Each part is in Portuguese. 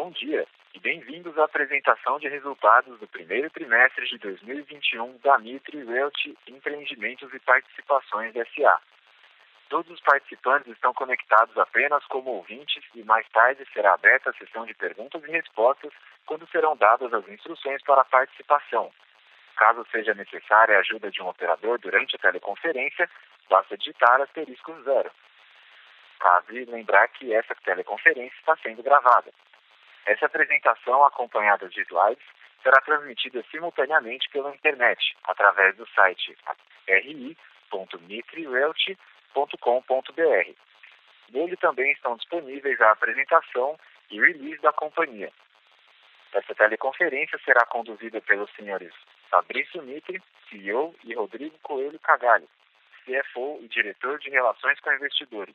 Bom dia e bem-vindos à apresentação de resultados do primeiro trimestre de 2021 da Mitre Realty Empreendimentos e Participações S.A. Todos os participantes estão conectados apenas como ouvintes e mais tarde será aberta a sessão de perguntas e respostas quando serão dadas as instruções para a participação. Caso seja necessária a ajuda de um operador durante a teleconferência, basta digitar asterisco zero. Cabe lembrar que essa teleconferência está sendo gravada. Essa apresentação, acompanhada de slides, será transmitida simultaneamente pela internet, através do site ri.mitrirealty.com.br. Nele também estão disponíveis a apresentação e release da companhia. Essa teleconferência será conduzida pelos senhores Fabrício Mitre, CEO, e Rodrigo Coelho Cagalho, CFO e diretor de Relações com Investidores.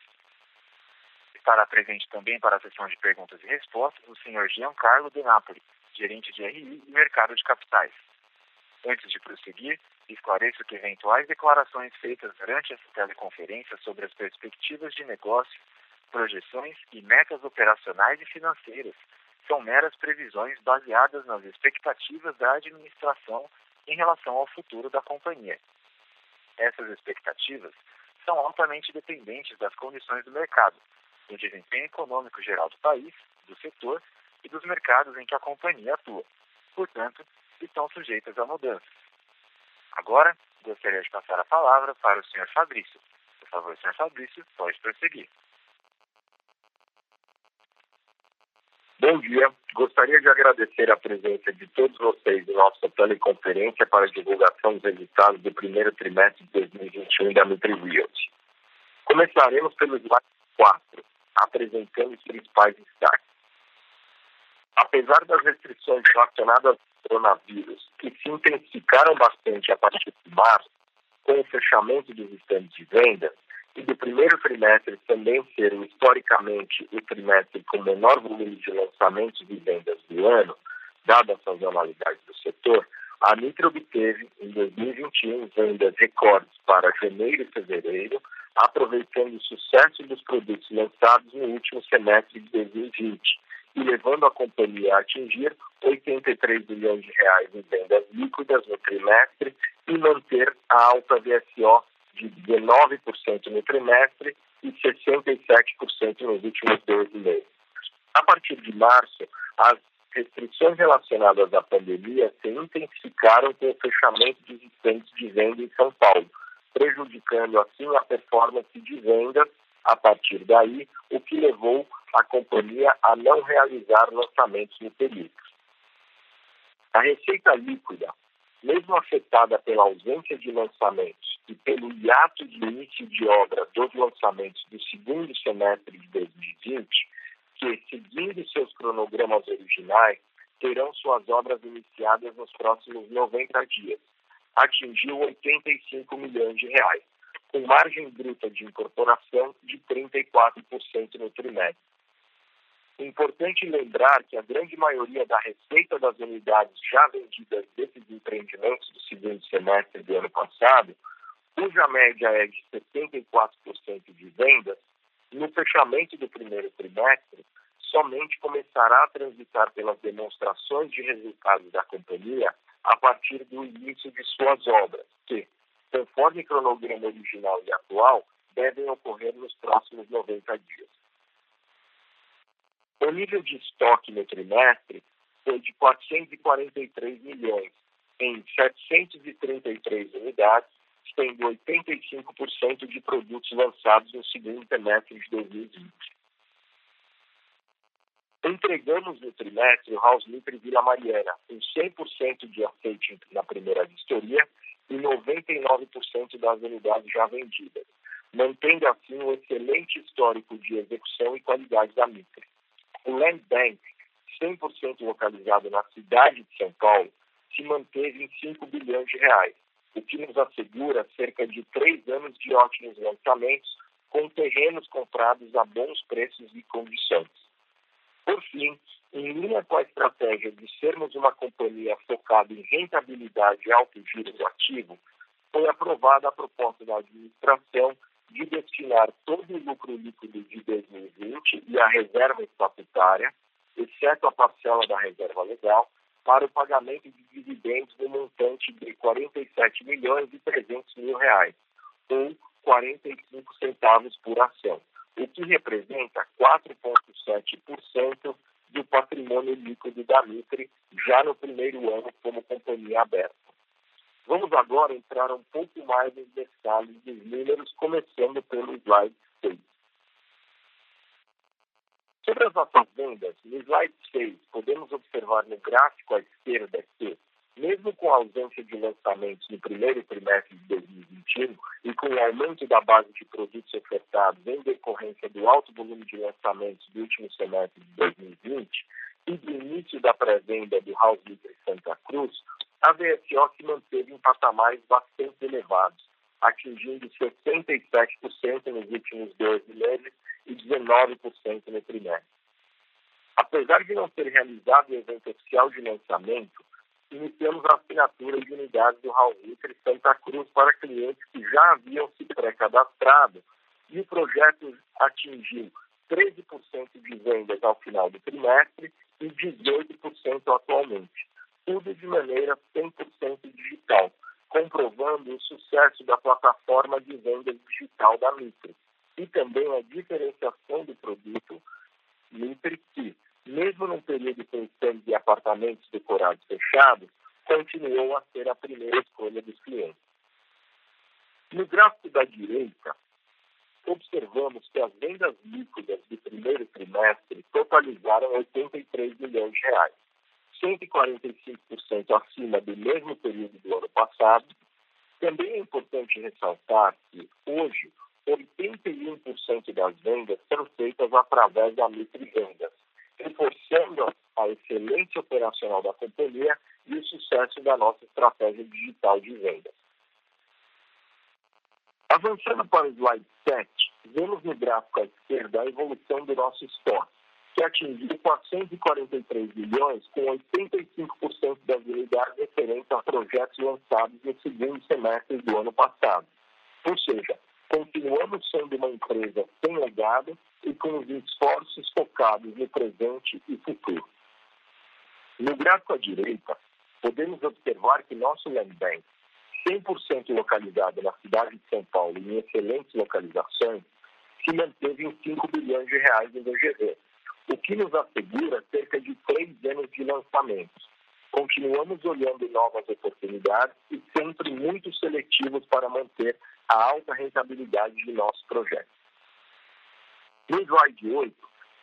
Estará presente também para a sessão de perguntas e respostas o senhor Giancarlo De Napoli, gerente de RI e mercado de capitais. Antes de prosseguir, esclareço que eventuais declarações feitas durante essa teleconferência sobre as perspectivas de negócio, projeções e metas operacionais e financeiras são meras previsões baseadas nas expectativas da administração em relação ao futuro da companhia. Essas expectativas são altamente dependentes das condições do mercado, do desempenho econômico geral do país, do setor e dos mercados em que a companhia atua. Portanto, estão sujeitas a mudanças. Agora, gostaria de passar a palavra para o Sr. Fabrício. Por favor, Sr. Fabrício, pode prosseguir. Bom dia. Gostaria de agradecer a presença de todos vocês em nossa teleconferência para divulgação dos resultados do primeiro trimestre de 2021 da Nutri Realty. Começaremos pelo slide 4, apresentando os principais destaques. Apesar das restrições relacionadas ao coronavírus, que se intensificaram bastante a partir de março, com o fechamento dos estandes de venda, e do primeiro trimestre também ser historicamente o trimestre com menor volume de lançamentos e vendas do ano, dada a sazonalidade do setor, a Nitro obteve, em 2021, vendas recordes para janeiro e fevereiro, aproveitando o sucesso dos produtos lançados no último semestre de 2020 e levando a companhia a atingir 83 bilhões de reais em vendas líquidas no trimestre e manter a alta VSO de 19% no trimestre e 67% nos últimos 12 meses. A partir de março, as restrições relacionadas à pandemia se intensificaram com o fechamento dos estandes de venda em São Paulo, prejudicando assim a performance de vendas a partir daí, o que levou a companhia a não realizar lançamentos no período. A receita líquida, mesmo afetada pela ausência de lançamentos e pelo hiato de início de obra dos lançamentos do segundo semestre de 2020, que, seguindo seus cronogramas originais, terão suas obras iniciadas nos próximos 90 dias, atingiu 85 milhões de reais, com margem bruta de incorporação de 34% no trimestre. Importante lembrar que a grande maioria da receita das unidades já vendidas desses empreendimentos do segundo semestre do ano passado, cuja média é de 74% de vendas, no fechamento do primeiro trimestre, somente começará a transitar pelas demonstrações de resultados da companhia a partir do início de suas obras, que, conforme cronograma original e atual, devem ocorrer nos próximos 90 dias. O nível de estoque no trimestre foi de 443 milhões, em 733 unidades, sendo 85% de produtos lançados no segundo trimestre de 2020. Entregamos no trimestre o House Litre Vila Mariana, com 100% de aceite na primeira vistoria e 99% das unidades já vendidas, mantendo assim um excelente histórico de execução e qualidade da Mitre. O Land Bank, 100% localizado na cidade de São Paulo, se manteve em 5 bilhões de reais, o que nos assegura cerca de três anos de ótimos lançamentos com terrenos comprados a bons preços e condições. Por fim, em linha com a estratégia de sermos uma companhia focada em rentabilidade e alto giro do ativo, foi aprovada a proposta da administração de destinar todo o lucro líquido de 2020 e a reserva estatutária exceto a parcela da reserva legal, para o pagamento de dividendos no montante de 47 milhões e 300 mil reais, ou 45 centavos por ação, o que representa 4,7% do patrimônio líquido da Mitre já no primeiro ano como companhia aberta. Vamos agora entrar um pouco mais nos detalhes dos números, começando pelo slide 6. Sobre as nossas vendas, no slide 6, podemos observar no gráfico à esquerda que, mesmo com a ausência de lançamentos no primeiro trimestre de 2021 e com o aumento da base de produtos ofertados em decorrência do alto volume de lançamentos do último semestre de 2020 e do início da pré-venda do House Litre Santa Cruz, a VSO se manteve em patamares bastante elevados, atingindo 67% nos últimos 12 meses e 19% no trimestre. Apesar de não ter realizado o evento oficial de lançamento, iniciamos a assinatura de unidades do Raul Litre Santa Cruz para clientes que já haviam se pré-cadastrado. E o projeto atingiu 13% de vendas ao final do trimestre e 18% atualmente, tudo de maneira 100% digital, comprovando o sucesso da plataforma de vendas digital da Mitre. E também a diferenciação do produto Mitre que, mesmo num período pensando de apartamentos decorados fechados, continuou a ser a primeira escolha dos clientes. No gráfico da direita, observamos que as vendas líquidas do primeiro trimestre totalizaram 83 milhões de reais, 145% acima do mesmo período do ano passado. Também é importante ressaltar que, hoje, 81% das vendas são feitas através da Mitre Vendas, reforçando a excelência operacional da companhia e o sucesso da nossa estratégia digital de vendas. Avançando para o slide 7, vemos no gráfico à esquerda a evolução do nosso estoque, que atingiu 443 milhões, com 85% das unidades referentes a projetos lançados no segundo semestre do ano passado. Ou seja, continuamos sendo uma empresa sem legado e com os esforços focados no presente e futuro. No gráfico à direita, podemos observar que nosso land bank, 100% localizado na cidade de São Paulo em excelentes localizações, se manteve em 5 bilhões de reais em VGV, o que nos assegura cerca de três anos de lançamentos. Continuamos olhando novas oportunidades e sempre muito seletivos para manter a alta rentabilidade de nossos projetos. No slide 8,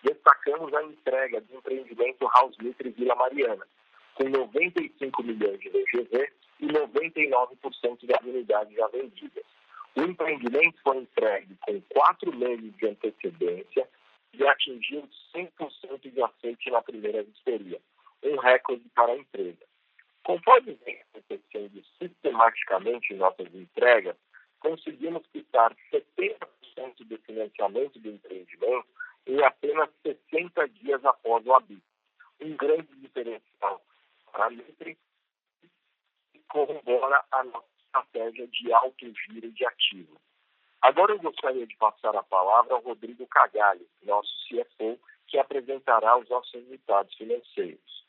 destacamos a entrega do empreendimento House Mitre Vila Mariana, com 95 milhões de VGV e 99% das unidades já vendidas. O empreendimento foi entregue com quatro meses de antecedência e atingiu 100% de aceite na primeira vistoria, um recorde para a empresa. Conforme vem acontecendo sistematicamente em nossas entregas, conseguimos quitar 70% do financiamento do empreendimento em apenas 60 dias após o abrigo. Um grande diferencial para a Mitre e corrobora a nossa estratégia de alto giro de ativo. Agora eu gostaria de passar a palavra ao Rodrigo Cagalli, nosso CFO, que apresentará os nossos resultados financeiros.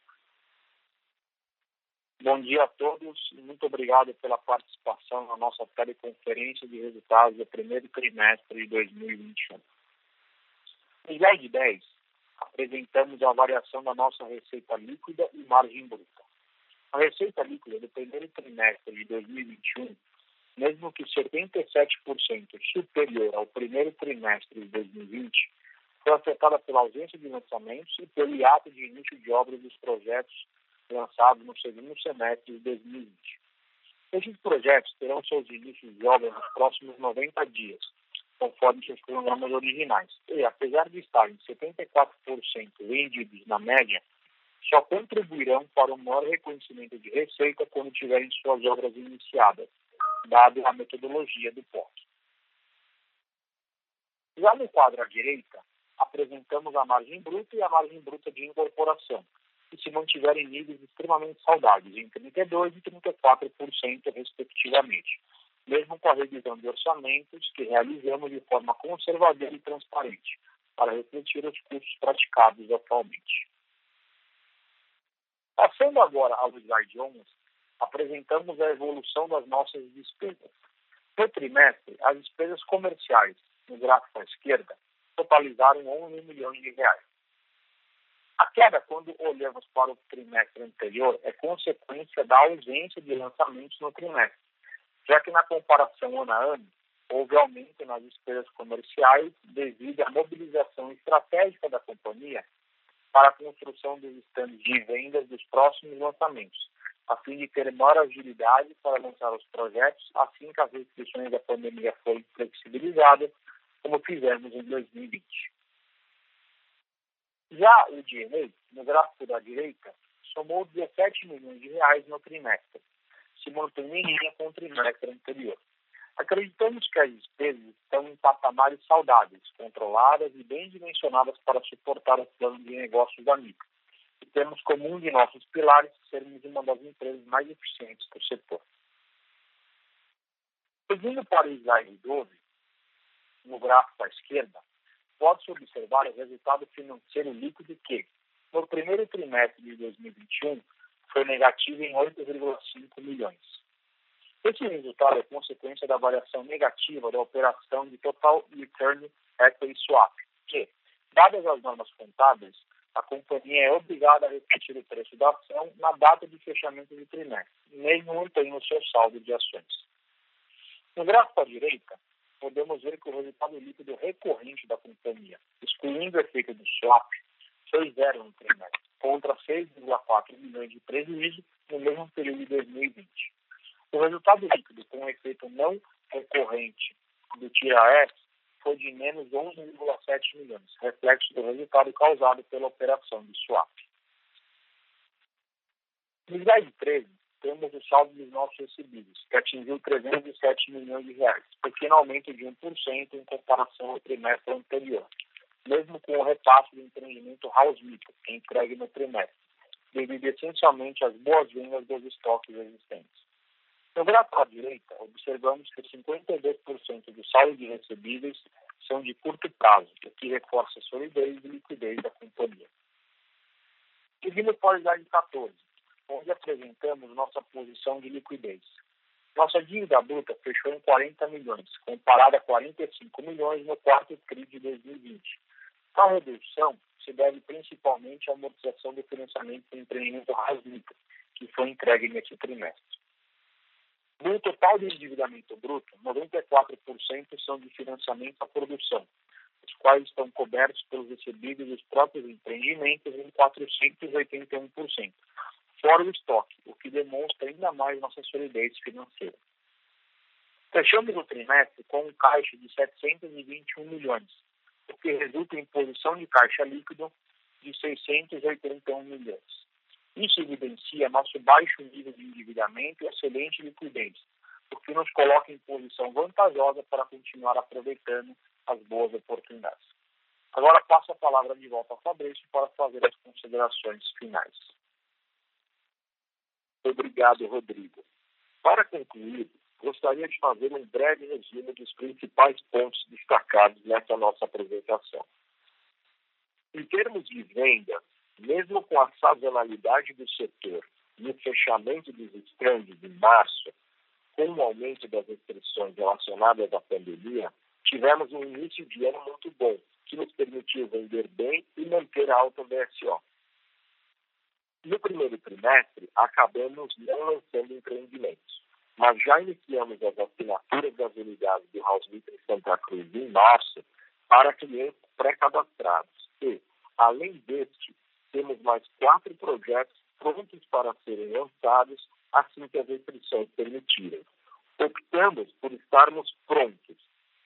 Bom dia a todos e muito obrigado pela participação na nossa teleconferência de resultados do primeiro trimestre de 2021. No slide 10, apresentamos a variação da nossa receita líquida e margem bruta. A receita líquida do primeiro trimestre de 2021, mesmo que 77% superior ao primeiro trimestre de 2020, foi afetada pela ausência de lançamentos e pelo hiato de início de obras dos projetos lançado no segundo semestre de 2020. Esses projetos terão seus inícios de obra nos próximos 90 dias, conforme seus programas originais. E, apesar de estarem 74% vendidos na média, só contribuirão para o maior reconhecimento de receita quando tiverem suas obras iniciadas, dado a metodologia do POC. Já no quadro à direita, apresentamos a margem bruta e a margem bruta de incorporação, que se mantiverem níveis extremamente saudáveis, em 32% e 34%, respectivamente, mesmo com a revisão de orçamentos que realizamos de forma conservadora e transparente, para refletir os custos praticados atualmente. Passando agora ao slide 11, apresentamos a evolução das nossas despesas. No trimestre, as despesas comerciais, no gráfico à esquerda, totalizaram 11 milhões de reais. A queda, quando olhamos para o trimestre anterior, é consequência da ausência de lançamentos no trimestre, já que na comparação ano a ano, houve aumento nas despesas comerciais devido à mobilização estratégica da companhia para a construção dos estandes de vendas dos próximos lançamentos, a fim de ter maior agilidade para lançar os projetos assim que as restrições da pandemia forem flexibilizadas, como fizemos em 2020. Já o DNA, no gráfico da direita, somou 17 milhões de reais no trimestre, se mantendo em linha com o trimestre anterior. Acreditamos que as despesas estão em patamares saudáveis, controladas e bem dimensionadas para suportar o plano de negócios da micro. E temos como um de nossos pilares sermos uma das empresas mais eficientes do setor. Seguindo para o slide 12, no gráfico à esquerda, pode-se observar o resultado financeiro líquido que, no primeiro trimestre de 2021, foi negativo em 8,5 milhões. Esse resultado é consequência da variação negativa da operação de Total Return Equity Swap, que, dadas as normas contábeis, a companhia é obrigada a repetir o preço da ação na data de fechamento do trimestre, mesmo não tendo o seu saldo de ações. No gráfico à direita, podemos ver que o resultado líquido recorrente da companhia, excluindo o efeito do swap, foi zero no trimestre, contra 6,4 milhões de prejuízo no mesmo período de 2020. O resultado líquido com efeito não recorrente do TIAS foi de menos 11,7 milhões, reflexo do resultado causado pela operação de swap. No slide 13, temos o saldo dos nossos recebíveis, que atingiu 307 milhões de reais, pequeno aumento de 1% em comparação ao trimestre anterior, mesmo com o repasse do empreendimento House Micro, que é entregue no trimestre, devido essencialmente às boas vendas dos estoques existentes. No gráfico à direita, observamos que 52% do saldo de recebíveis são de curto prazo, o que reforça a solidez e liquidez da companhia. Seguindo para slide 14, onde apresentamos nossa posição de liquidez. Nossa dívida bruta fechou em 40 milhões, comparada a 45 milhões no quarto TRI de 2020. A redução se deve principalmente à amortização do financiamento do empreendimento Rasmica, que foi entregue neste trimestre. No total de endividamento bruto, 94% são de financiamento à produção, os quais estão cobertos pelos recebíveis dos próprios empreendimentos em 481%, fora o estoque, o que demonstra ainda mais nossa solidez financeira. Fechamos o trimestre com um caixa de 721 milhões, o que resulta em posição de caixa líquido de 681 milhões. Isso evidencia nosso baixo nível de endividamento e excelente liquidez, o que nos coloca em posição vantajosa para continuar aproveitando as boas oportunidades. Agora passo a palavra de volta ao Fabrício para fazer as considerações finais. Obrigado, Rodrigo. Para concluir, gostaria de fazer um breve resumo dos principais pontos destacados nessa nossa apresentação. Em termos de vendas, mesmo com a sazonalidade do setor e o fechamento dos estandes em março, com o aumento das restrições relacionadas à pandemia, tivemos um início de ano muito bom, que nos permitiu vender bem e manter a alta BSO. No primeiro trimestre, acabamos não lançando empreendimentos, mas já iniciamos as assinaturas das unidades do House Meeting Santa Cruz em março para clientes pré-cadastrados e, além deste, temos mais quatro projetos prontos para serem lançados assim que as restrições permitirem. Optamos por estarmos prontos,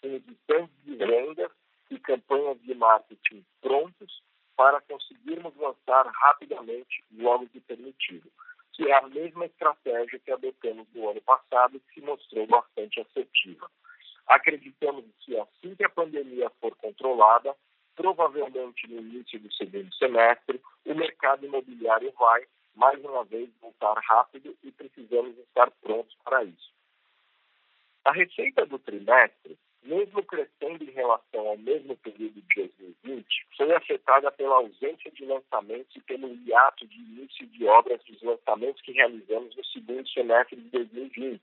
com edições de vendas e campanhas de marketing prontos para conseguirmos lançar rapidamente logo que permitido, que é a mesma estratégia que adotamos no ano passado e que se mostrou bastante assertiva. Acreditamos que assim que a pandemia for controlada, provavelmente no início do segundo semestre, o mercado imobiliário vai, mais uma vez, voltar rápido e precisamos estar prontos para isso. A receita do trimestre mesmo crescendo em relação ao mesmo período de 2020, foi afetada pela ausência de lançamentos e pelo hiato de início de obras dos lançamentos que realizamos no segundo semestre de 2020.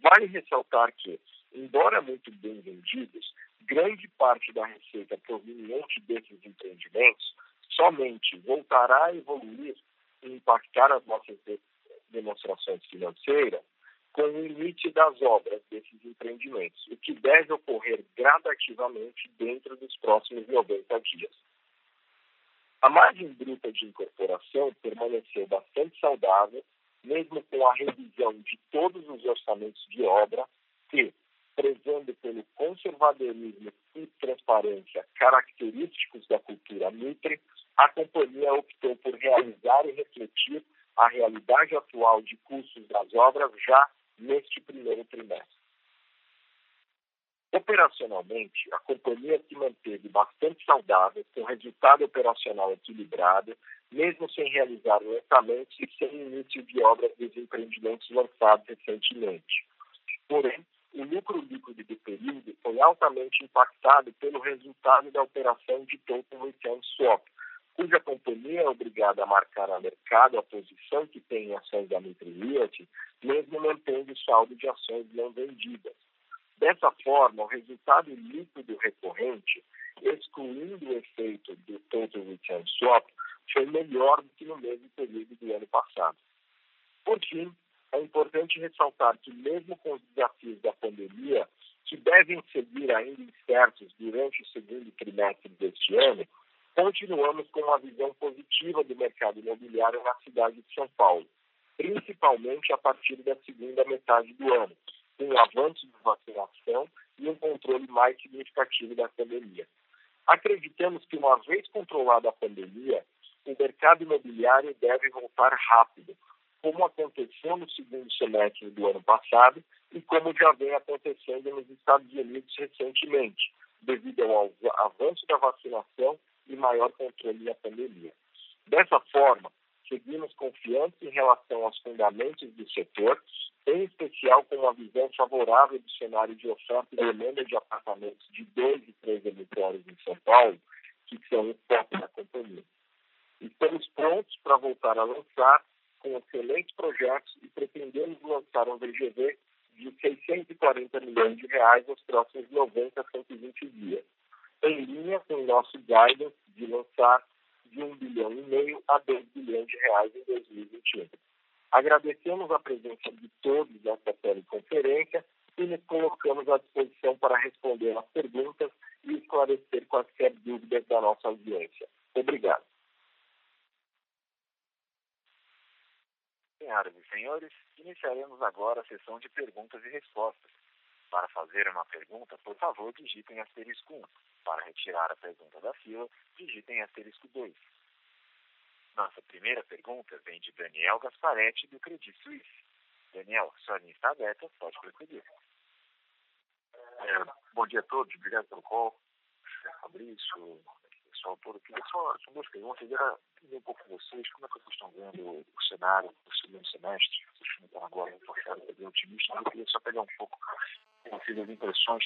Vale ressaltar que, embora muito bem vendidos, grande parte da receita proveniente desses empreendimentos somente voltará a evoluir e impactar as nossas demonstrações financeiras com o limite das obras o que deve ocorrer gradativamente dentro dos próximos 90 dias. A margem bruta de incorporação permaneceu bastante saudável, mesmo com a revisão de todos os orçamentos de obra que, prezando pelo conservadorismo e transparência característicos da cultura Mitre, a companhia optou por realizar e refletir a realidade atual de custos das obras já neste primeiro trimestre. Operacionalmente, a companhia se manteve bastante saudável, com resultado operacional equilibrado, mesmo sem realizar lançamentos e sem início de obras dos empreendimentos lançados recentemente. Porém, o lucro líquido do período foi altamente impactado pelo resultado da operação de Total Return Swap, cuja companhia é obrigada a marcar a mercado a posição que tem em ações da Mitre mesmo mantendo o saldo de ações não vendidas. Dessa forma, o resultado líquido recorrente, excluindo o efeito do Total Return Swap, foi melhor do que no mesmo período do ano passado. Por fim, é importante ressaltar que, mesmo com os desafios da pandemia, que devem seguir ainda incertos durante o segundo trimestre deste ano, continuamos com uma visão positiva do mercado imobiliário na cidade de São Paulo, principalmente a partir da segunda metade do ano, o avanço da vacinação e um controle mais significativo da pandemia. Acreditamos que, uma vez controlada a pandemia, o mercado imobiliário deve voltar rápido, como aconteceu no segundo semestre do ano passado e como já vem acontecendo nos Estados Unidos recentemente, devido ao avanço da vacinação e maior controle da pandemia. Dessa forma, seguimos confiantes em relação aos fundamentos do setor, em especial com uma visão favorável do cenário de oferta e demanda de apartamentos de dois e três dormitórios em São Paulo, que são o foco da companhia. Estamos prontos para voltar a lançar com excelentes projetos e pretendemos lançar um VGV de 640 milhões de reais nos próximos 90 a 120 dias em linha com o nosso guidance de lançar de 1 bilhão e meio a 2 bilhões de reais em 2021. Agradecemos a presença de todos nesta teleconferência e nos colocamos à disposição para responder às perguntas e esclarecer quaisquer dúvidas da nossa audiência. Obrigado. Senhoras e senhores, iniciaremos agora a sessão de perguntas e respostas. Para fazer uma pergunta, por favor, digitem asterisco 1. Para retirar a pergunta da fila, digitem asterisco 2. Nossa primeira pergunta vem de Daniel Gasparetti, do Credit Suisse. Daniel, sua linha está aberta, pode prosseguir. É, bom dia a todos, obrigado pelo call. Fabrício, pessoal todo. Queria só, só duas perguntas. Era entender um pouco com vocês, como é que vocês estão vendo o cenário do segundo semestre? Vocês estão agora forçado para bem otimista, mas eu queria só pegar um pouco tive as impressões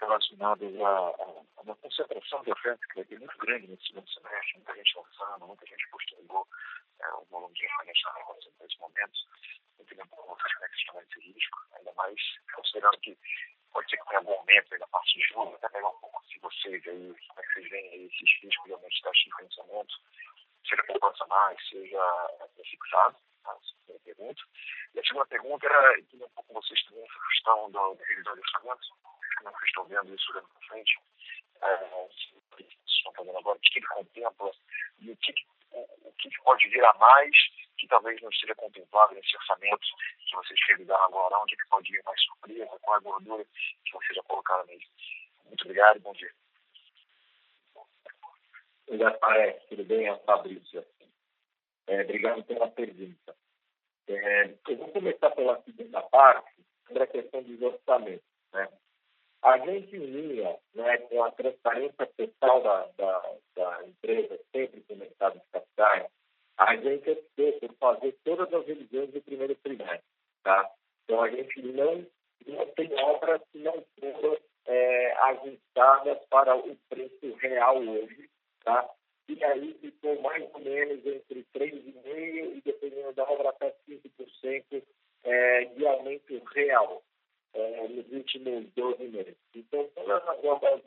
relacionadas à, uma concentração de oferta que vai ter muito grande nesse segundo semestre, muita gente lançando, muita gente postergou é, o volume de também acontecendo nesse momento. Um vocês como é que estão esse risco, ainda mais considerando que pode ser que tenha algum aumento aí na parte de julho, até pegar um pouco de vocês aí, como é que vocês veem esses riscos de aumento de taxa de financiamento, seja poupança mais, seja fixado primeira pergunta. E a segunda pergunta era entender um pouco vocês também essa questão do, revisão de orçamento, é que vocês estão vendo isso olhando para frente, é, estão fazendo agora, o que ele contempla e o que, o, o que pode vir a mais que talvez não esteja contemplado nesse orçamento que vocês revisaram agora, onde que pode vir mais surpresa, qual é a gordura que vocês já colocaram nele. Muito obrigado e bom dia. Obrigado, parece. Tudo bem? É Fabrício. É, obrigado pela pergunta. É, eu vou começar pela segunda parte, sobre a questão dos orçamentos. Né? A gente unia né, com a transparência total da, da, da empresa, sempre com o mercado de capitais, a gente optou por fazer todas as revisões do primeiro trimestre. Tá? Então, a gente não, não tem obras que não foram é, ajustadas para o preço real hoje, tá? E aí ficou mais ou menos entre 3,5% e, dependendo da obra, até 5% é, de aumento real é, nos últimos 12 meses. Então, todas as obras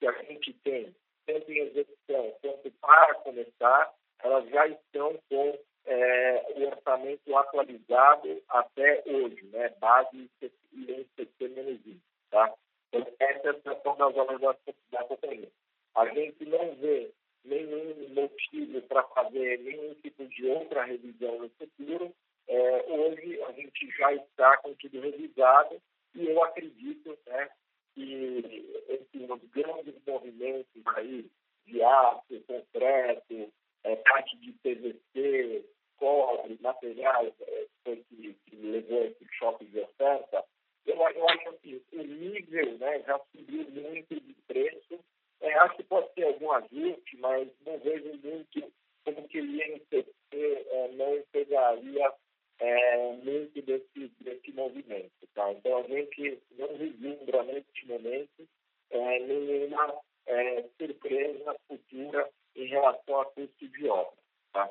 que a gente tem, tanto em execução quanto para começar, elas já estão com é, o orçamento atualizado até hoje, né? base e INCC-1, tá? Então, essa é a situação das obras da, da companhia. A gente não vê nenhum motivo para fazer nenhum tipo de outra revisão no futuro. É, hoje a gente já está com tudo revisado e eu acredito né, que esses grandes movimentos aí de aço, concreto, é, parte de PVC, cobre, materiais é, que, que levou esse choque de oferta, eu, eu acho que o nível né, já subiu muito de preço. É, acho que pode ter algum ajuste, mas não vejo muito como que o INCC é, não pegaria é, muito desse, desse movimento. Tá? Então, a gente não vislumbra neste momento é, nenhuma é, surpresa futura em relação a custo de obra. Tá?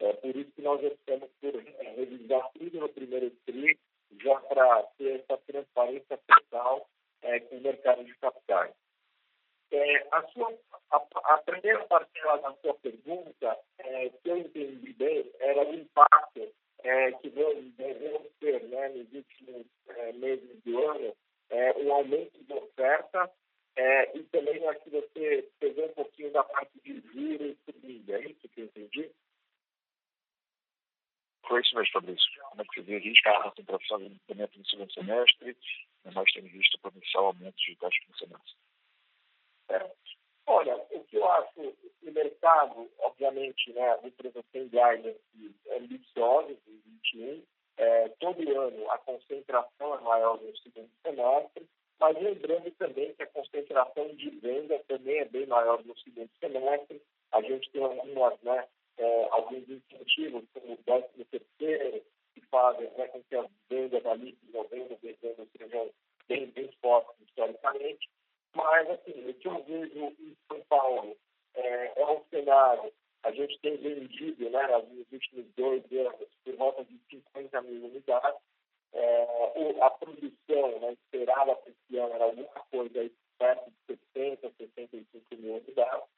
É por isso que nós optamos por revisar tudo no primeiro TRI, já para ter essa transparência total é, com o mercado de capitais. É, a, sua, a, a, primeira parcela da sua pergunta, é, que eu entendi bem, era o impacto é, que devemos ter né, nos últimos é, meses do ano, é, um aumento de oferta é, e também acho que você pegou um pouquinho da parte de juros subindo, é isso que eu entendi? Foi isso mesmo, Fabrício. Como é que você vê risco a concentração de incremento no segundo semestre, nós temos visto potencial aumento de taxa de semestre. É. Olha, o que eu acho, o mercado, obviamente, né, a empresa tem guidance ambiciosa em 21, é, todo ano a concentração é maior no segundo semestre, mas lembrando também que a concentração de venda também é bem maior no segundo semestre. A gente tem algumas, né, é, alguns incentivos, como o décimo terceiro, que fazem né, com que as vendas ali de novembro dezembro sejam bem, bem fortes historicamente. Mas, assim, o que eu vejo em São Paulo é, é um cenário, a gente tem vendido, né, nos últimos dois anos, por volta de 50 mil unidades. É, a produção né, esperada para esse ano era alguma coisa aí, perto de 60, 65 mil unidades.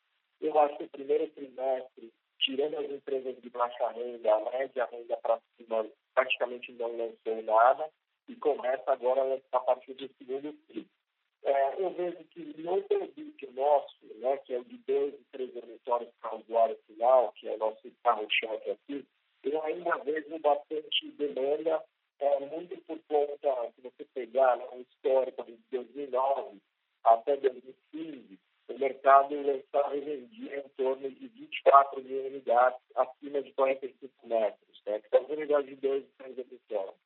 Eu acho que o primeiro trimestre, tirando as empresas de baixa renda, a média renda para cima praticamente não lançou nada e começa agora a partir do segundo trimestre. É, eu vejo que no produto nosso, né, que é o de dois e três dormitórios para o usuário final, que é o nosso carro-chefe aqui, eu ainda vejo bastante demanda, é, muito por conta, se você pegar né, um histórico de 2009 até 2015, o mercado estava vendia em torno de 24 mil unidades acima de 45 metros, né, que são unidades de dois e três dormitórios.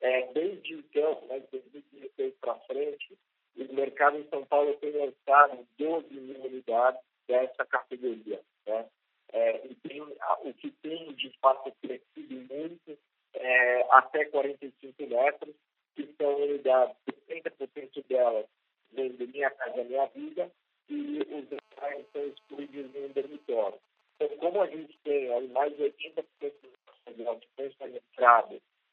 É, desde então, né, de 2016 para frente, o mercado em São Paulo tem lançado 12 mil unidades dessa categoria. Né? É, e tem, o que tem, de fato, crescido muito é, até 45 metros, que são unidades, 70% delas vêm de Minha Casa Minha Vida, e os demais são excluídos em um dormitório. Então, como a gente tem aí, mais de 80% do nosso pensamento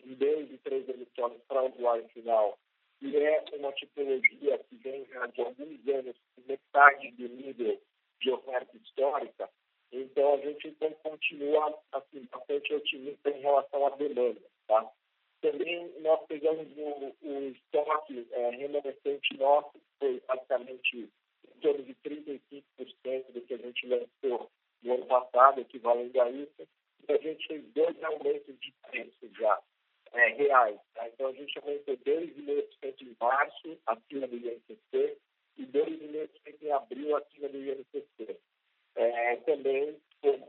em dois e três dormitórios para o usuário final que é uma tipologia que vem já de alguns anos, metade do nível de oferta histórica. Então, a gente então, continua assim, bastante otimista em relação à demanda. Tá? Também nós pegamos o, o estoque é, remanescente nosso, que foi basicamente em torno de 35% do que a gente lançou no ano passado, equivalendo a isso. E a gente fez dois aumentos de preço já é, reais. Tá? Então, a gente aumentou 2,5% em março, acima do INCC, e 2,5% em abril, acima do INCC. É, também,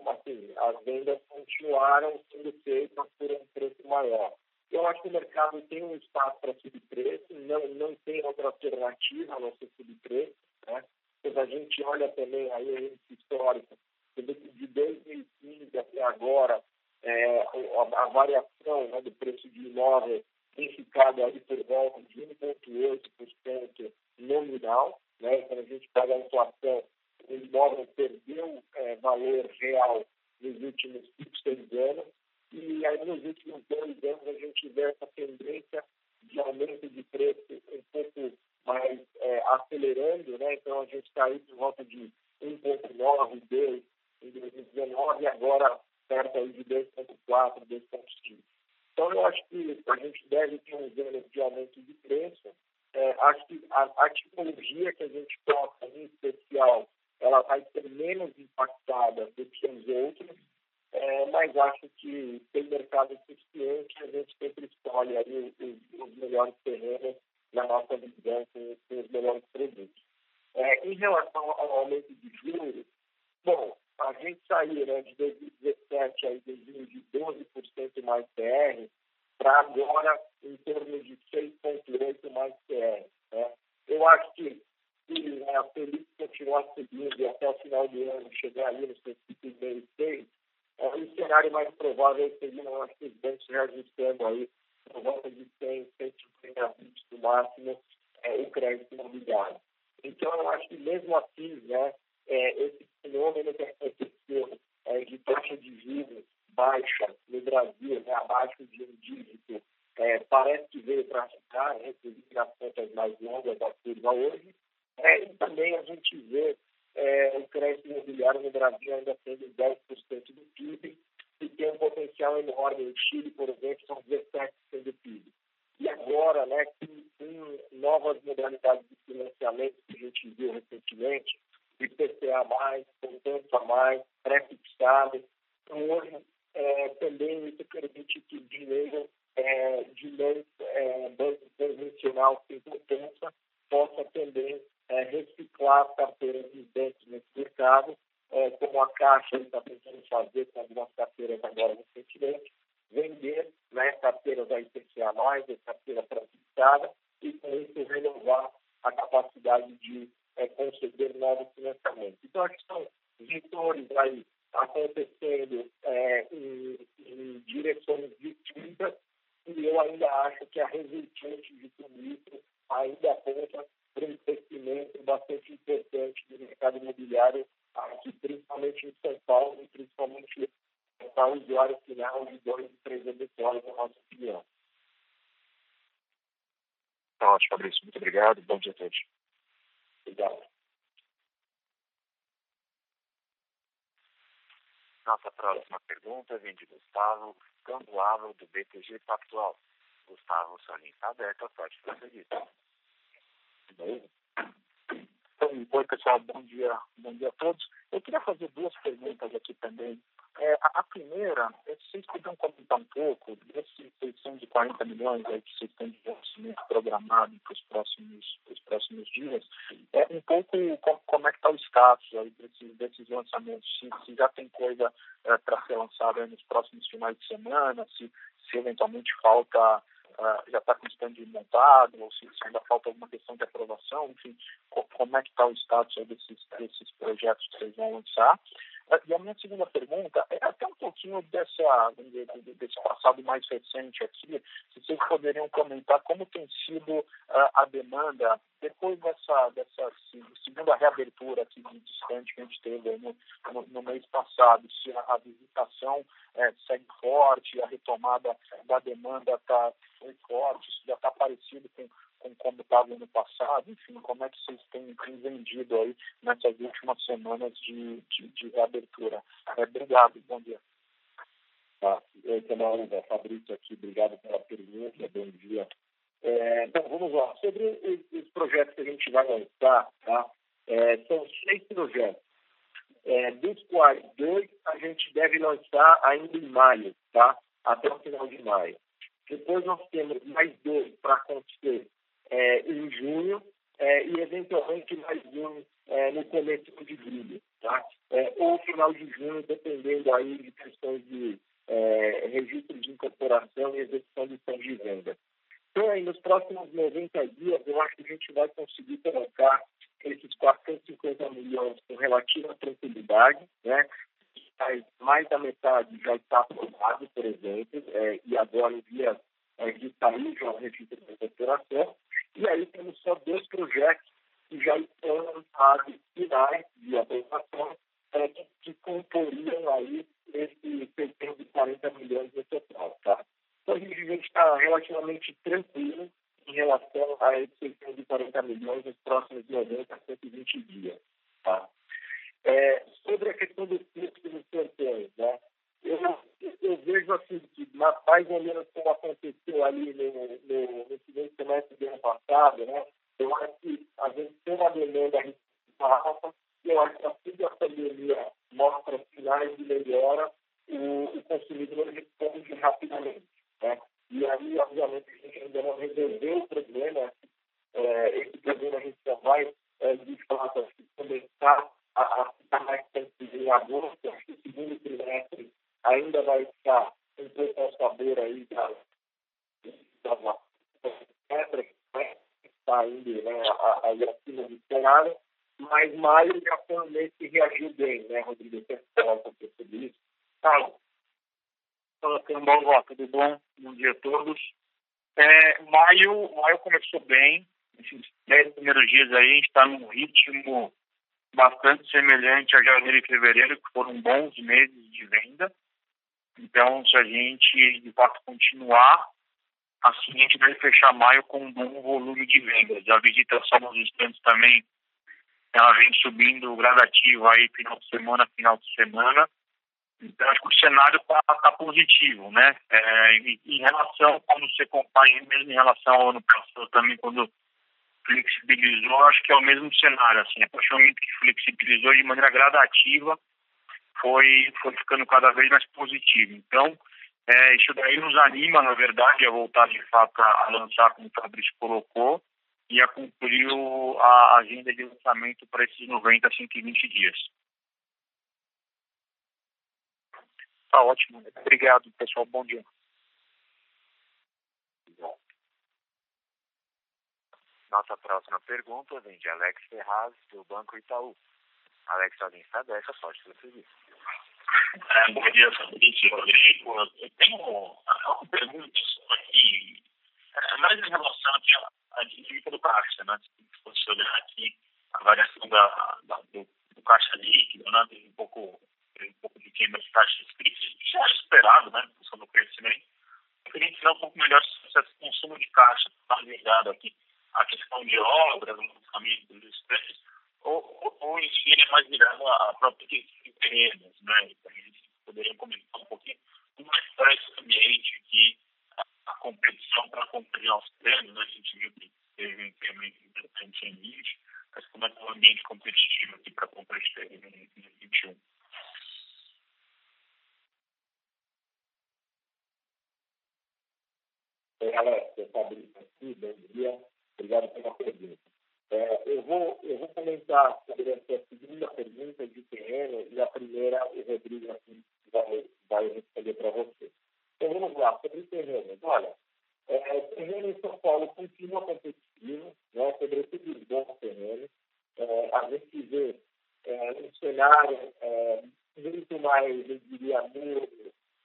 assim, as vendas continuaram sendo feitas por um preço maior. Eu acho que o mercado tem um espaço para subir preço, não, não tem outra alternativa a não ser subir preço. Né? Quando a gente olha também aí o índice histórico, de 2015 até agora, é, a, a, variação né, do preço de imóvel tem ficado ali por volta de 1,8% nominal, né? Quando a gente pega a inflação, o imóvel perdeu é, valor real nos últimos 5, 6 anos, e aí nos últimos dois anos a gente vê essa tendência de aumento de preço um pouco mais é, acelerando, né? Então a gente está aí por volta de 1,9, 2 em 2019 e agora perto aí de 2,4, 2,5. Então eu acho que a gente deve ter um anos de aumento de preço. É, acho que a, a tipologia que a gente toca, em especial, ela vai ser menos impactada do que os outros, é, mas acho que tem mercado suficiente, a gente sempre escolhe aí os, os melhores terrenos na nossa visão com, com os melhores produtos. É, em relação ao aumento de juros, bom, a gente saiu né, de 2017 a 2012% mais PR para agora em torno de 6,8% mais PR. Né? Eu acho que se né, a Felipe continuar subindo e até o final do ano chegar ali meio 6, é, o cenário mais provável seria, que os bancos reajustando aí por volta de 100, 150 bits no máximo é, o crédito imobiliário. Então, eu acho que mesmo assim, né, é, esse fenômeno que aconteceu é, de taxa de juros baixa no Brasil, né, abaixo de um dígito, é, parece que veio para ficar, inclusive nas contas mais longas da curva hoje. É, e também a gente vê é, o crédito imobiliário no Brasil ainda sendo 10% do PIB, e tem um potencial enorme. No Chile, por exemplo, são 17% do PIB. E agora, né, com, com novas modalidades de financiamento que a gente viu recentemente, IPCA+, poupança mais, pré-fixado, então, hoje é, também isso permite que dinheiro é, de é, banco convencional sem poupança possa também é, reciclar as carteiras de bancos nesse mercado, é, como a Caixa está tentando fazer com algumas carteiras agora recentemente, vender né, carteiras da IPCA+, carteira pré-fixada, e com isso renovar a capacidade de é, conceder novos financiamentos. Então, acho que são vetores aí acontecendo é, em, em direções distintas e eu ainda acho que a resultante de tudo isso ainda aponta para um crescimento bastante importante do mercado imobiliário aqui, principalmente em São Paulo e principalmente para o usuário final de dois três habituais, na nossa opinião. Tá ótimo, Fabrício. Muito obrigado. Bom dia a todos. Obrigado. Nossa próxima pergunta vem de Gustavo Camboava, do BTG Pactual. Gustavo, sua linha está aberta, pode prosseguir. Bem. Então, oi, pessoal, bom dia, bom dia a todos. Eu queria fazer duas perguntas aqui também. É, a, a, primeira, é se vocês podiam comentar um pouco desses 640 milhões aí que vocês têm de investimento programado para os próximos, próximos dias, é, um pouco como, como é que está o status aí desses, desses lançamentos, se, se já tem coisa é, para ser lançada nos próximos finais de semana, se, se eventualmente falta Uh, já está com o stand montado, ou se, se, ainda falta alguma questão de aprovação, enfim, co como é que está o status desses, desses projetos que vocês vão lançar. E a minha segunda pergunta é até um pouquinho dessa, desse passado mais recente aqui, se vocês poderiam comentar como tem sido uh, a demanda depois dessa, dessa segunda reabertura aqui de distante que a gente teve no, no, mês passado, se a, visitação é, segue forte, a retomada da demanda está forte, isso já está parecido com com como estava no passado, enfim, como é que vocês têm, vendido aí nessas últimas semanas de, de, de reabertura. É, obrigado, bom dia. Tá, eu também, Fabrício aqui, obrigado pela pergunta, bom dia. É, então, vamos lá. Sobre os, projetos que a gente vai lançar, tá? É, são seis projetos, é, dos quais dois a gente deve lançar ainda em maio, tá? Até o final de maio. Depois nós temos mais dois para acontecer é, em junho é, e, eventualmente, mais um é, no começo de julho, tá? É, ou final de junho, dependendo aí de questões de é, registro de incorporação e execução de plano de venda. Então, aí, nos próximos 90 dias, eu acho que a gente vai conseguir colocar esses 450 milhões com relativa tranquilidade, né? Mais da metade já está aprovado, por exemplo, é, e agora em via é, de sair já o registro de incorporação E aí temos só dois projetos que já estão em fase finais de aprovação, é, que, que comporiam aí esse 640 milhões no total. Tá? Então a gente está relativamente tranquilo em relação a esses 640 milhões nos próximos 90 a 120 dias. Tá? É, sobre a questão do fluxo dos sorteios, né? eu, eu, vejo assim que mais ou menos como aconteceu ali no, no, no segundo semestre do ano passado, né? eu acho que a gente tem uma demanda alta, eu acho que assim que a pandemia mostra sinais de melhora, o, o consumidor responde rapidamente. Né? E aí, obviamente, a gente ainda não resolveu o problema. É, esse problema a gente só vai, é, de fato, começar a, a ficar mais tranquilo em agosto. Acho que o segundo trimestre ainda vai estar um pouco ao sabor aí da, da pedra que está indo né, aí acima do esperado. Mas maio já foi um mês que reagiu bem, né, Rodrigo? Você falar um pouco sobre isso? Tá. Fala, Cambal, tudo bom? Bom dia a todos. É, maio, maio começou bem. Esses dez aí, a gente está num ritmo bastante semelhante a janeiro e fevereiro, que foram bons meses de venda. Então, se a gente, de fato, continuar, assim a gente vai fechar maio com um bom volume de vendas. A visita só nos instantes também, ela vem subindo gradativo aí, final de semana, final de semana. Então, acho que o cenário está tá positivo, né? É, em, em, relação, quando você compara, mesmo em relação ao ano passado também, quando flexibilizou, acho que é o mesmo cenário, assim, a partir do momento que flexibilizou de maneira gradativa, foi, foi ficando cada vez mais positivo. Então, é, isso daí nos anima, na verdade, a voltar de fato a, lançar, como o Fabrício colocou, e a cumprir a agenda de lançamento para esses 90 a 120 dias. Tá ótimo. Obrigado, pessoal. Bom dia. Nossa próxima pergunta vem de Alex Ferraz, do Banco Itaú. Alex, alguém está dessa, pode prosseguir. É, bom dia, Fabrício Rodrigo. Eu tenho uma pergunta aqui, é, mais em relação à dinâmica do caixa, né? Se fosse olhar aqui a variação da, da do, do, caixa líquido, né? Tem um pouco um pouco de queima de taxas críticas, já é esperado, né, em função do crescimento. Eu queria entender um pouco melhor se esse consumo de caixa está ligado aqui à questão de obras, no lançamento dos preços, ou, ou, ou enfim, é mais ligado à própria questão de terrenos, né, então, eles poderiam comentar um pouquinho como é que está esse ambiente aqui, a, a competição para comprar os terrenos, né, a gente viu que teve um incremento importante em 20, mas como é que é o ambiente competitivo aqui para comprar de terreno em 2021? Alex, Fabrício aqui, bom dia. Obrigado pela pergunta. É, eu, vou, eu vou comentar sobre essa segunda pergunta de terreno e a primeira o Rodrigo assim, vai, vai responder para você. Então vamos lá, sobre terreno. Olha, é, terreno em São Paulo continua competitivo, né, sobretudo os bons terrenos. É, a gente vê é, um cenário é, muito mais, eu diria, duro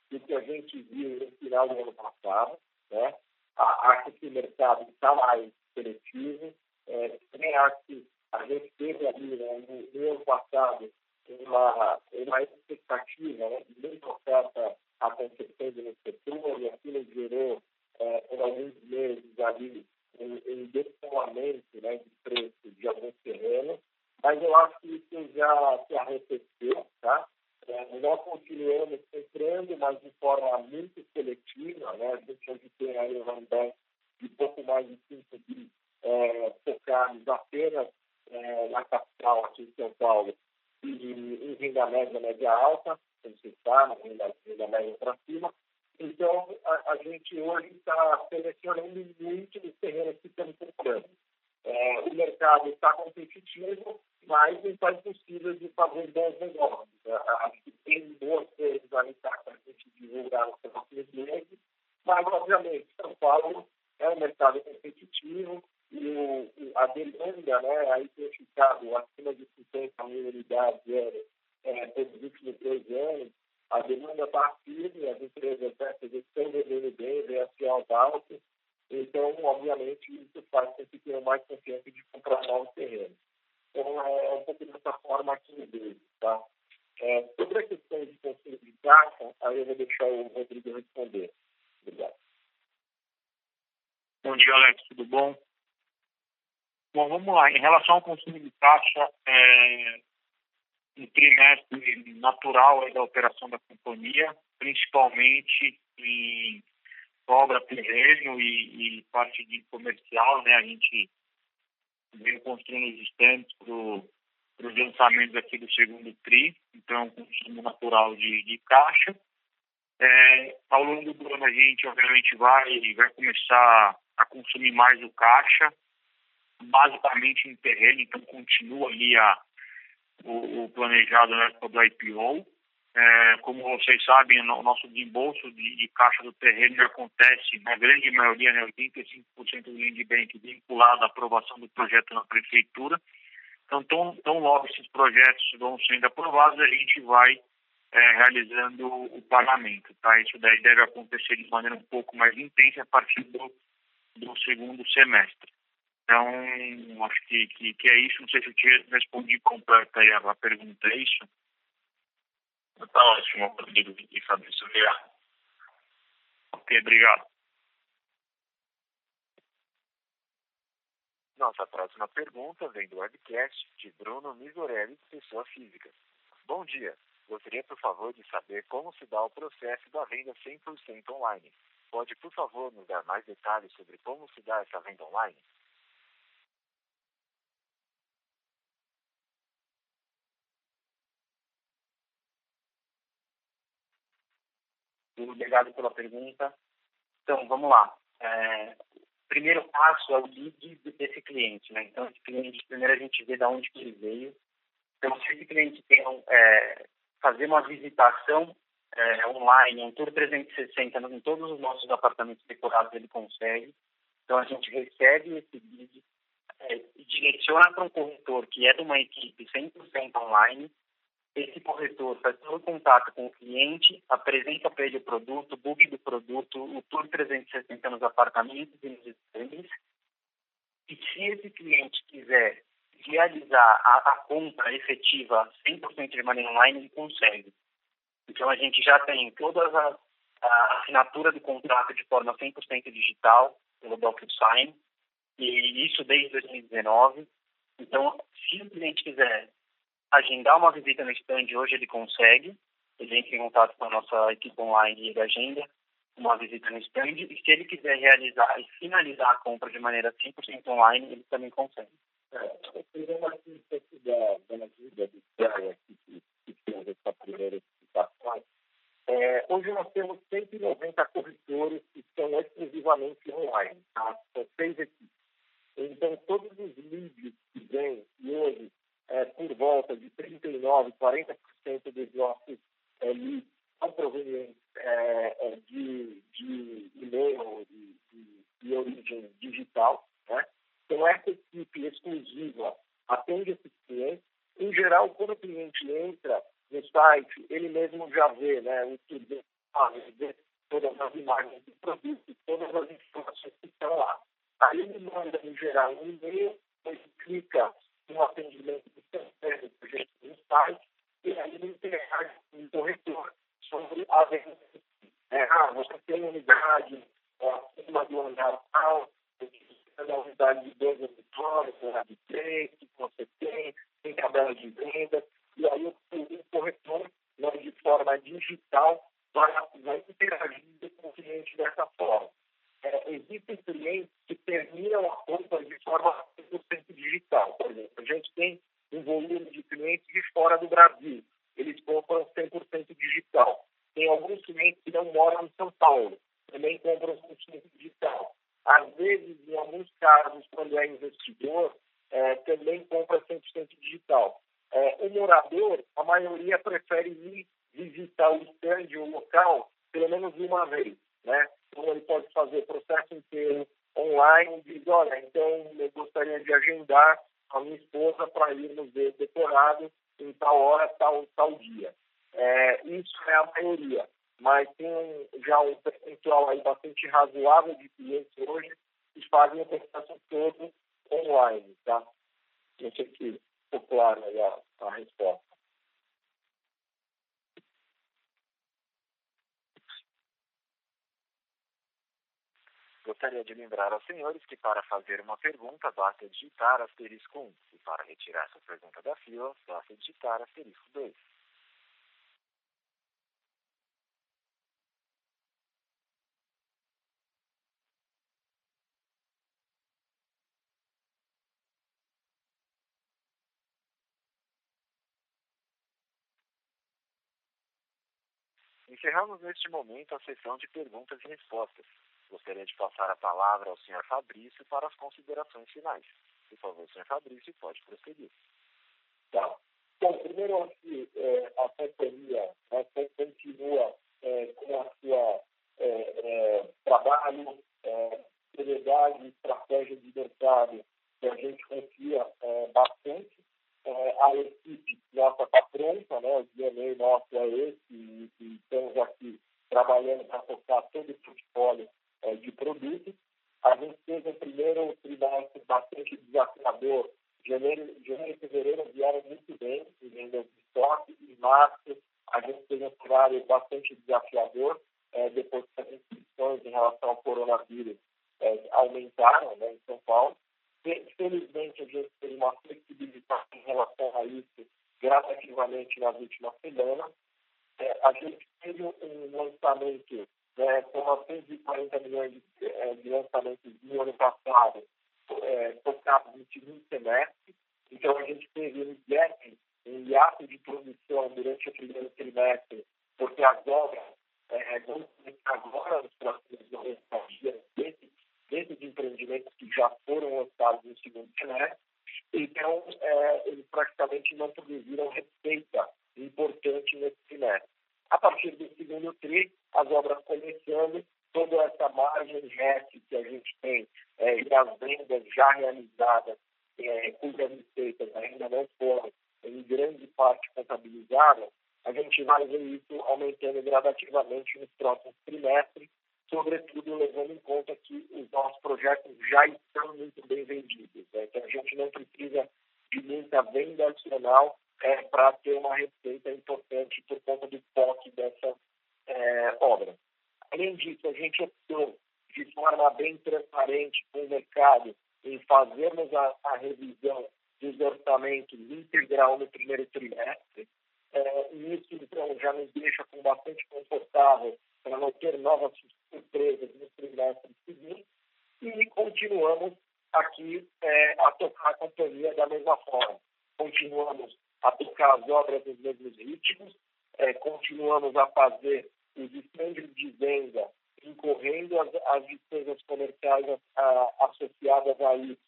do que a gente viu no final do ano passado. Né? Acho que o mercado está mais seletivo. É, também acho que a gente teve ali né, no, no, ano passado uma, uma expectativa né, de muita oferta acontecendo no setor e aquilo gerou é, por alguns meses ali um, um descolamento né, de preço de alguns terrenos, mas eu acho que isso já se arrefeceu, tá? É, nós continuamos entrando, mas de forma muito seletiva. Né? A gente hoje tem aí um Rambé de pouco mais de 5 bi é, focados apenas é, na capital, aqui em São Paulo, e em renda média, média alta, como se sabe, renda, renda média para cima. Então, a, a gente hoje está selecionando muito os terrenos que estamos comprando. É, o mercado está competitivo, mas não está impossível de fazer bons negócios. É, acho que tem boas coisas ali para a gente divulgar nos próximos meses, mas, obviamente, São Paulo é um mercado competitivo e o, a demanda né, aí tem ficado acima de 50 mil unidades é, é, pelos últimos três anos. A demanda está firme, as empresas estão vendendo bem, vêm a alto. Então, obviamente, isso faz com que o Rodrigo responder. Obrigado. Bom dia, Alex. Tudo bom? Bom, vamos lá. Em relação ao consumo de caixa, é, trimestre natural da operação da companhia, principalmente em obra, terreno e, e parte de comercial, né? A gente vem construindo os estantes para os lançamentos aqui do segundo TRI, então consumo natural de, de caixa. É, ao longo do ano a gente obviamente vai, vai começar a consumir mais o caixa, basicamente em terreno, então continua ali a, o, o planejado né, do IPO. É, como vocês sabem, o nosso desembolso de, de, caixa do terreno acontece, na grande maioria, né, 85% do land bank vinculado à aprovação do projeto na prefeitura. Então, tão, tão logo esses projetos vão sendo aprovados, a gente vai é, realizando o pagamento. Tá? Isso daí deve acontecer de maneira um pouco mais intensa a partir do, do segundo semestre. Então, acho que, que, que, é isso. Não sei se eu te respondi completa aí a, pergunta, é isso? Está ótimo, Rodrigo e Fabrício. Obrigado. Ok, obrigado. Nossa próxima pergunta vem do webcast de Bruno Misorelli, pessoa física. Bom dia. Gostaria, por favor, de saber como se dá o processo da venda 100% online. Pode, por favor, nos dar mais detalhes sobre como se dá essa venda online? Obrigado pela pergunta. Então, vamos lá. É, primeiro passo é o lead desse cliente, né? Então, esse cliente, primeiro a gente vê de onde que ele veio. Então, se esse cliente tem é, fazer uma visitação é, online, um tour 360 em todos os nossos apartamentos decorados, ele consegue. Então, a gente recebe esse lead, é, direciona para um corretor que é de uma equipe 100% online, esse corretor faz todo o contato com o cliente, apresenta para ele o produto, o bug do produto, o tour 360 nos apartamentos e nos stands. E se esse cliente quiser realizar a, a compra efetiva 100% de maneira online, ele consegue. Então, a gente já tem toda a, a assinatura do contrato de forma 100% digital, pelo DocuSign, e isso desde 2019. Então, se o cliente quiser agendar uma visita no stand hoje, ele consegue. Ele entra em contato com a nossa equipe online e agenda uma visita no stand. E se ele quiser realizar e finalizar a compra de maneira 100% online, ele também consegue. É, da, que, primeira. É, hoje nós temos 190 corretores que estão exclusivamente online. Tá? São seis equipes. Então, todos os leads que vêm e hoje é, por volta de 39%, 40% dos nossos é, leads são provenientes é, é, de, de e-mail de, de, de, origem digital. Né? Então, essa equipe exclusiva atende esses clientes. Em geral, quando o cliente entra no site, ele mesmo já vê né, o que vê todas as imagens do produto, todas as informações que estão lá. Aí ele manda, em geral, um e-mail, ele clica no atendimento do centro do jeito do site, e aí ele interage com o corretor sobre a venda. É, ah, você tem unidade acima do andar tal, da unidade de dois auditórios, de três, que você tem, tem tabela de venda, e aí o, o corretor, de forma digital, vai, vai interagir com o cliente dessa forma. É, existem clientes que terminam a compra de forma 100% digital. Por exemplo, a gente tem um volume de clientes de fora do Brasil. Eles compram 100% digital. Tem alguns clientes que não moram em São Paulo, também compram 100% digital. Às vezes, em alguns casos, quando é investidor, é, também compra 100% digital. É, o morador, a maioria prefere ir visitar o stand, o local, pelo menos uma vez. Né? Então, ele pode fazer o processo inteiro online e diz, olha, então eu gostaria de agendar a minha esposa para irmos ver decorado em tal hora, tal, tal dia. É, isso é a maioria, mas tem um, já um percentual aí bastante razoável de clientes hoje que fazem o processo todo online, tá? Não sei se ficou claro aí a, a resposta. Gostaria de lembrar aos senhores que para fazer uma pergunta basta digitar asterisco 1 e para retirar sua pergunta da fila basta digitar asterisco 2. Encerramos neste momento a sessão de perguntas e respostas. Gostaria de passar a palavra ao senhor Fabrício para as considerações finais. Por favor, senhor Fabrício, pode prosseguir. Tá. Bom, primeiro, que é, a companhia né, continua é, com a sua é, trabalho, seriedade, estratégia de mercado, que a gente confia bastante. a equipe nossa está pronta, né, o DNA nosso é esse, e, e estamos aqui trabalhando para tocar todo o portfólio é, de produtos. A gente teve um primeiro trimestre bastante desafiador. Janeiro, janeiro e fevereiro vieram muito bem em vendas de estoque. Em março, a gente teve um cenário bastante desafiador, é, depois que as restrições em relação ao coronavírus é, aumentaram né, em São Paulo. Felizmente, a gente teve uma flexibilidade em relação a isso gradativamente nas últimas semanas. É, a gente teve um lançamento né, com 940 milhões de, é, de lançamentos no ano passado, é, tocados no segundo semestre. Então, a gente teve um gap, um hiato de produção durante o primeiro trimestre, porque as obras é, vão começar agora nos próximos 90 dias desses, desses empreendimentos que já foram lançados no segundo semestre. Então, é, eles praticamente não produziram receita importante nesse trimestre. A partir do segundo TRI, as obras começando, toda essa margem REST que a gente tem é, e as vendas já realizadas, é, cujas receitas ainda não foram em grande parte contabilizadas, a gente vai ver isso aumentando gradativamente nos próximos trimestres, sobretudo levando em conta que os nossos projetos já estão muito bem vendidos. Né? Então, a gente não precisa de muita venda adicional é, para ter uma receita importante por conta do toque dessa é, obra. Além disso, a gente optou de forma bem transparente com o mercado em fazermos a, a revisão dos orçamentos integral no primeiro trimestre. É, isso, então, já nos deixa com bastante confortável para não ter novas surpresas no trimestre seguinte. E continuamos aqui é, a tocar a companhia da mesma forma. Continuamos aplicar as obras nos mesmos ritmos, é, continuamos a fazer os escândalos de venda, incorrendo as, as despesas comerciais a, associadas a isso,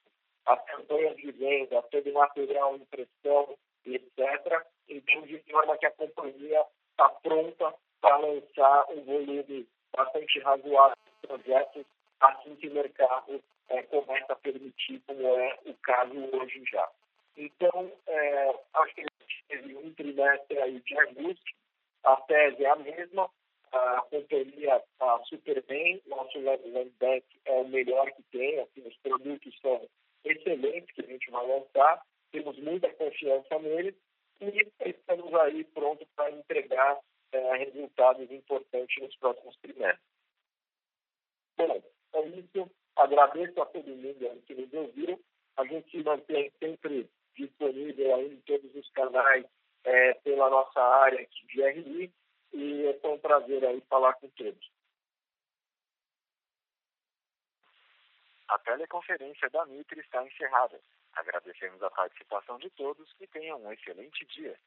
as campanhas de venda, todo o material, impressão, etc. Então, de forma que a companhia está pronta para lançar um volume bastante razoável de projetos assim que o mercado é, começa a permitir, como é o caso hoje já. Então, é, acho que a gente teve um trimestre aí de ajuste, a tese é a mesma, a companhia está super bem, nosso land bank é o melhor que tem, assim, os produtos são excelentes que a gente vai lançar, temos muita confiança neles e estamos aí prontos para entregar é, resultados importantes nos próximos trimestres. Bom, é isso. Agradeço a todo mundo que nos ouviu. A gente se mantém sempre disponível aí em todos os canais é, pela nossa área aqui de RI e é um prazer aí falar com todos. A teleconferência da Mitre está encerrada. Agradecemos a participação de todos e tenham um excelente dia.